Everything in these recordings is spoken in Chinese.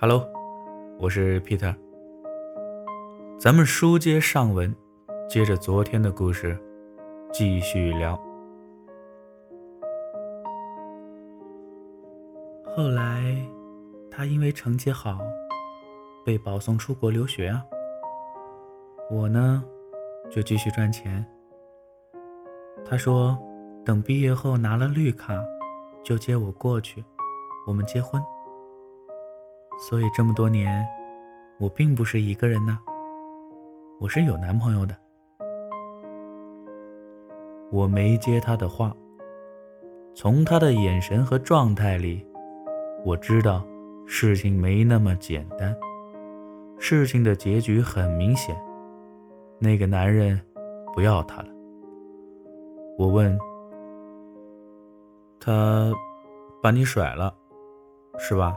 Hello，我是 Peter。咱们书接上文，接着昨天的故事继续聊。后来，他因为成绩好，被保送出国留学啊。我呢，就继续赚钱。他说，等毕业后拿了绿卡，就接我过去，我们结婚。所以这么多年，我并不是一个人呢，我是有男朋友的。我没接他的话，从他的眼神和状态里，我知道事情没那么简单。事情的结局很明显，那个男人不要他了。我问他，把你甩了，是吧？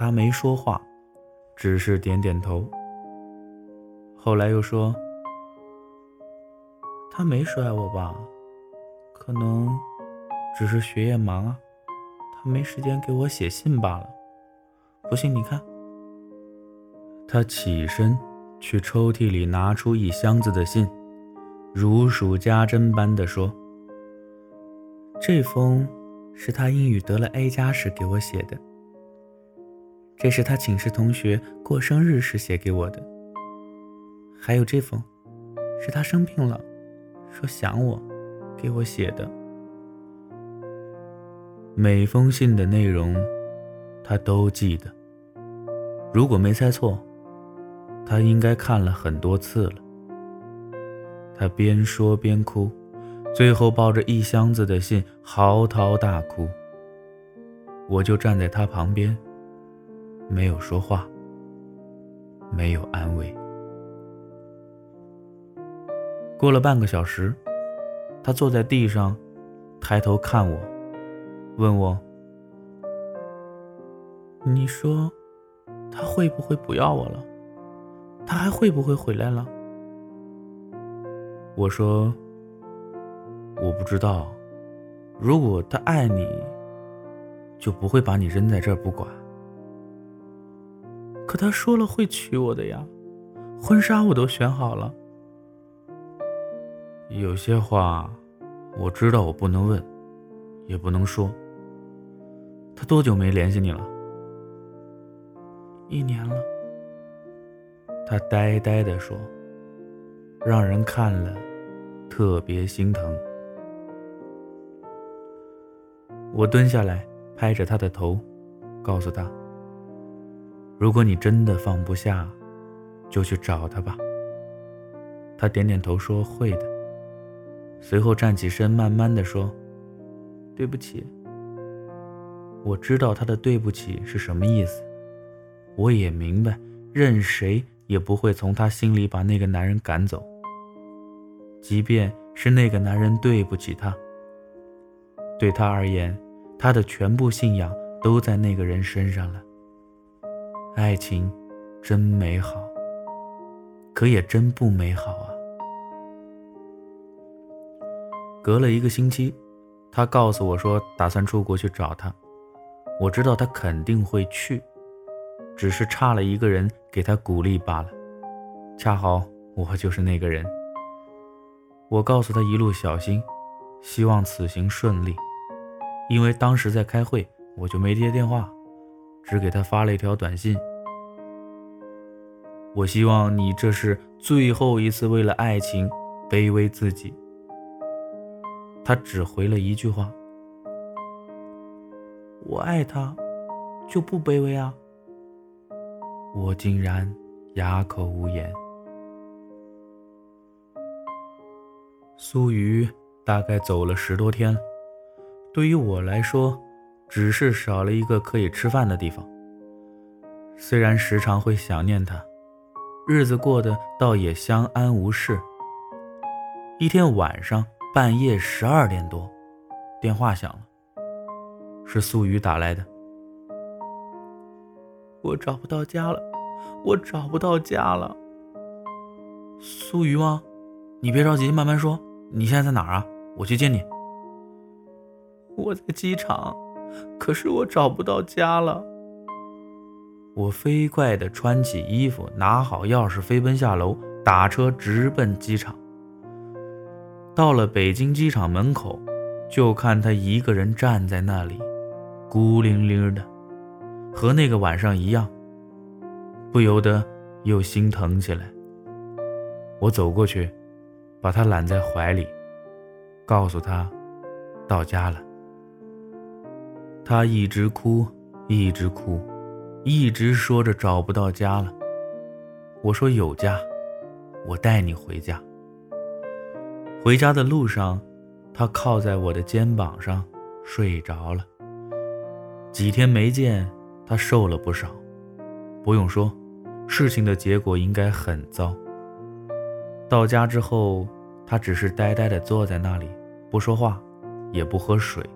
他没说话，只是点点头。后来又说：“他没甩我吧？可能只是学业忙啊，他没时间给我写信罢了。不信你看。”他起身去抽屉里拿出一箱子的信，如数家珍般的说：“这封是他英语得了 A 加时给我写的。”这是他寝室同学过生日时写给我的，还有这封，是他生病了，说想我，给我写的。每封信的内容，他都记得。如果没猜错，他应该看了很多次了。他边说边哭，最后抱着一箱子的信嚎啕大哭。我就站在他旁边。没有说话，没有安慰。过了半个小时，他坐在地上，抬头看我，问我：“你说，他会不会不要我了？他还会不会回来了？”我说：“我不知道。如果他爱你，就不会把你扔在这不管。”可他说了会娶我的呀，婚纱我都选好了。有些话我知道我不能问，也不能说。他多久没联系你了？一年了。他呆呆的说，让人看了特别心疼。我蹲下来拍着他的头，告诉他。如果你真的放不下，就去找他吧。他点点头说会的，随后站起身，慢慢的说：“对不起。”我知道他的对不起是什么意思，我也明白，任谁也不会从他心里把那个男人赶走，即便是那个男人对不起他。对他而言，他的全部信仰都在那个人身上了。爱情真美好，可也真不美好啊！隔了一个星期，他告诉我说打算出国去找他。我知道他肯定会去，只是差了一个人给他鼓励罢了。恰好我就是那个人。我告诉他一路小心，希望此行顺利。因为当时在开会，我就没接电话。只给他发了一条短信。我希望你这是最后一次为了爱情卑微自己。他只回了一句话：“我爱他，就不卑微啊。”我竟然哑口无言。苏瑜大概走了十多天，对于我来说。只是少了一个可以吃饭的地方。虽然时常会想念他，日子过得倒也相安无事。一天晚上半夜十二点多，电话响了，是素雨打来的。我找不到家了，我找不到家了。素雨吗？你别着急，慢慢说。你现在在哪儿啊？我去接你。我在机场。可是我找不到家了，我飞快地穿起衣服，拿好钥匙，飞奔下楼，打车直奔机场。到了北京机场门口，就看他一个人站在那里，孤零零的，和那个晚上一样。不由得又心疼起来。我走过去，把他揽在怀里，告诉他到家了。他一直哭，一直哭。一直说着找不到家了。我说有家，我带你回家。回家的路上，他靠在我的肩膀上睡着了。几天没见，他瘦了不少。不用说，事情的结果应该很糟。到家之后，他只是呆呆地坐在那里，不说话，也不喝水。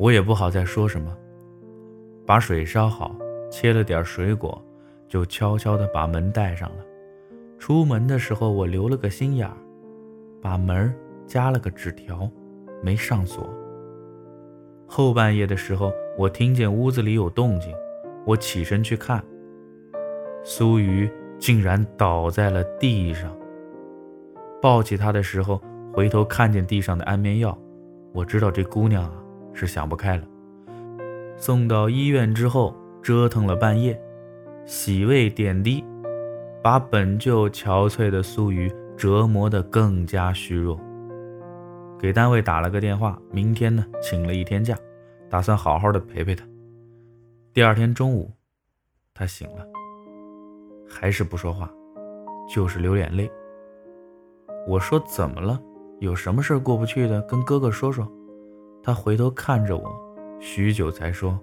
我也不好再说什么，把水烧好。切了点水果，就悄悄地把门带上了。出门的时候，我留了个心眼儿，把门加了个纸条，没上锁。后半夜的时候，我听见屋子里有动静，我起身去看，苏瑜竟然倒在了地上。抱起她的时候，回头看见地上的安眠药，我知道这姑娘是想不开了。送到医院之后。折腾了半夜，洗胃点滴，把本就憔悴的苏瑜折磨得更加虚弱。给单位打了个电话，明天呢请了一天假，打算好好的陪陪他。第二天中午，他醒了，还是不说话，就是流眼泪。我说怎么了？有什么事过不去的，跟哥哥说说。他回头看着我，许久才说。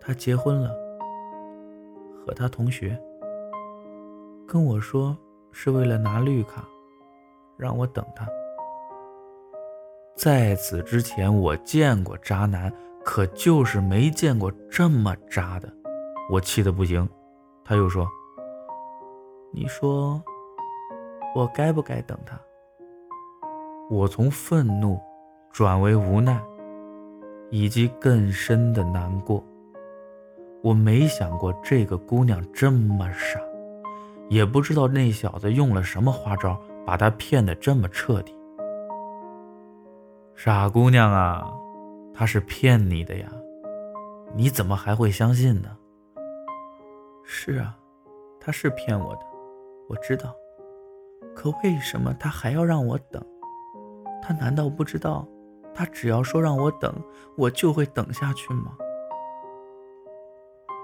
他结婚了，和他同学跟我说是为了拿绿卡，让我等他。在此之前，我见过渣男，可就是没见过这么渣的，我气得不行。他又说：“你说我该不该等他？”我从愤怒转为无奈，以及更深的难过。我没想过这个姑娘这么傻，也不知道那小子用了什么花招，把她骗得这么彻底。傻姑娘啊，他是骗你的呀，你怎么还会相信呢？是啊，他是骗我的，我知道。可为什么他还要让我等？他难道不知道，他只要说让我等，我就会等下去吗？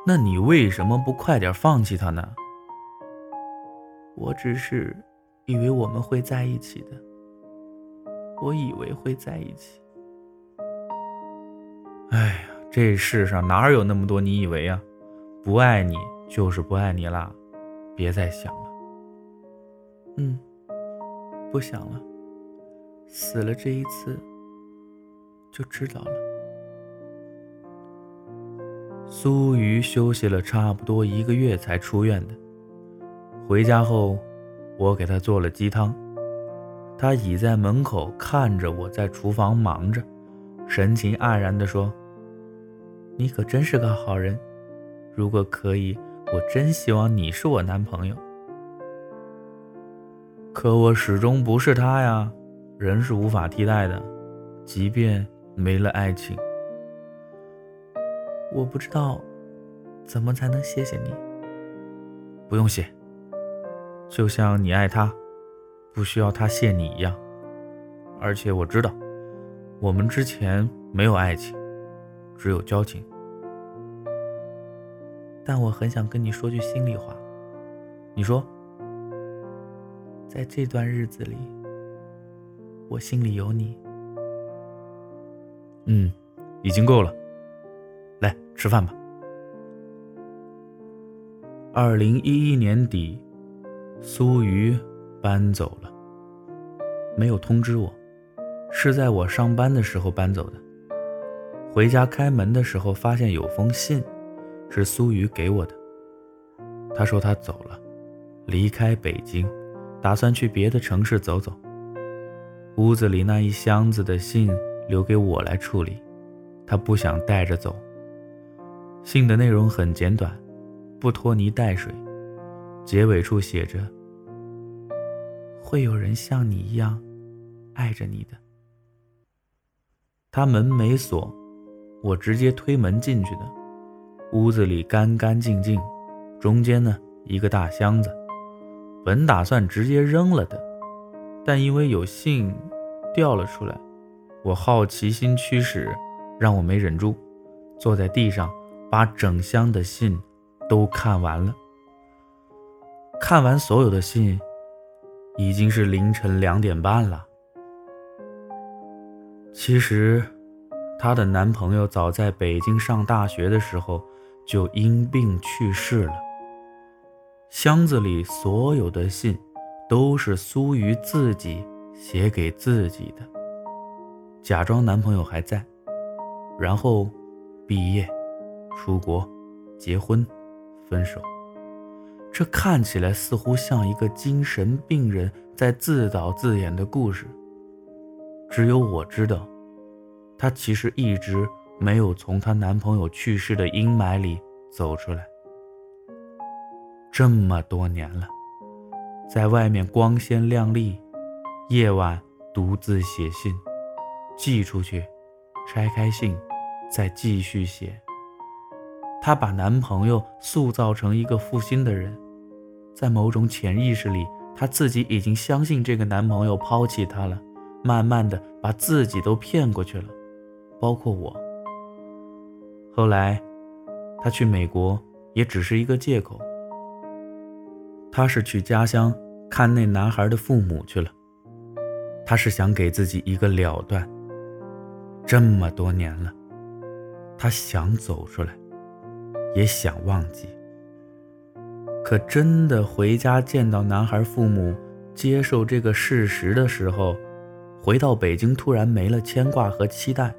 那你为什么不快点放弃他呢？我只是以为我们会在一起的，我以为会在一起。哎呀，这世上哪有那么多你以为啊？不爱你就是不爱你啦，别再想了。嗯，不想了，死了这一次就知道了。苏瑜休息了差不多一个月才出院的。回家后，我给他做了鸡汤。他倚在门口看着我在厨房忙着，神情黯然地说：“你可真是个好人。如果可以，我真希望你是我男朋友。可我始终不是他呀，人是无法替代的，即便没了爱情。”我不知道怎么才能谢谢你。不用谢，就像你爱他，不需要他谢你一样。而且我知道，我们之前没有爱情，只有交情。但我很想跟你说句心里话。你说，在这段日子里，我心里有你。嗯，已经够了。来吃饭吧。二零一一年底，苏瑜搬走了，没有通知我，是在我上班的时候搬走的。回家开门的时候，发现有封信，是苏瑜给我的。他说他走了，离开北京，打算去别的城市走走。屋子里那一箱子的信留给我来处理，他不想带着走。信的内容很简短，不拖泥带水，结尾处写着：“会有人像你一样爱着你的。”他门没锁，我直接推门进去的。屋子里干干净净，中间呢一个大箱子，本打算直接扔了的，但因为有信掉了出来，我好奇心驱使，让我没忍住，坐在地上把整箱的信都看完了。看完所有的信，已经是凌晨两点半了。其实，她的男朋友早在北京上大学的时候。就因病去世了。箱子里所有的信，都是苏瑜自己写给自己的，假装男朋友还在，然后毕业、出国、结婚、分手。这看起来似乎像一个精神病人在自导自演的故事。只有我知道，她其实一直。没有从她男朋友去世的阴霾里走出来。这么多年了，在外面光鲜亮丽，夜晚独自写信，寄出去，拆开信，再继续写。她把男朋友塑造成一个负心的人，在某种潜意识里，她自己已经相信这个男朋友抛弃她了，慢慢的把自己都骗过去了，包括我。后来，他去美国也只是一个借口。他是去家乡看那男孩的父母去了。他是想给自己一个了断。这么多年了，他想走出来，也想忘记。可真的回家见到男孩父母，接受这个事实的时候，回到北京突然没了牵挂和期待，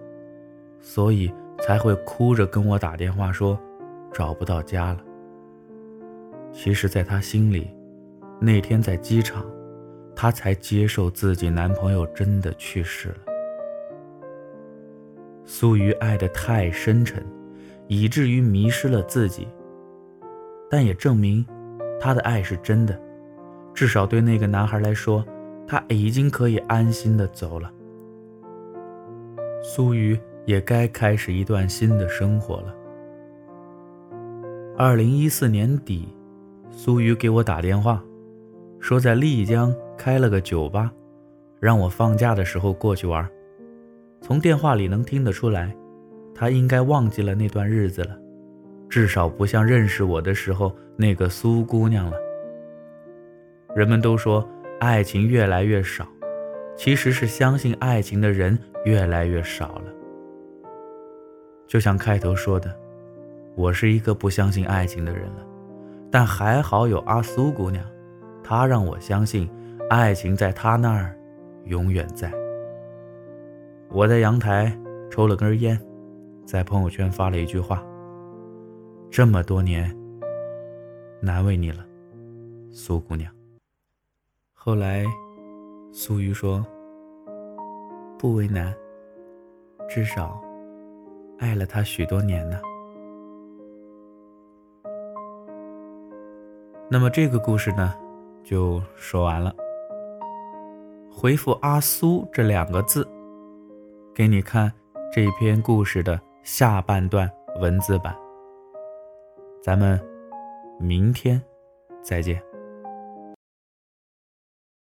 所以。才会哭着跟我打电话说，找不到家了。其实，在他心里，那天在机场，她才接受自己男朋友真的去世了。苏瑜爱得太深沉，以至于迷失了自己。但也证明，她的爱是真的，至少对那个男孩来说，他已经可以安心的走了。苏瑜。也该开始一段新的生活了。二零一四年底，苏瑜给我打电话，说在丽江开了个酒吧，让我放假的时候过去玩。从电话里能听得出来，他应该忘记了那段日子了，至少不像认识我的时候那个苏姑娘了。人们都说爱情越来越少，其实是相信爱情的人越来越少了。就像开头说的，我是一个不相信爱情的人了，但还好有阿苏姑娘，她让我相信，爱情在他那儿永远在。我在阳台抽了根烟，在朋友圈发了一句话：这么多年，难为你了，苏姑娘。后来，苏瑜说：“不为难，至少。”爱了他许多年呢。那么这个故事呢，就说完了。回复“阿苏”这两个字，给你看这篇故事的下半段文字版。咱们明天再见。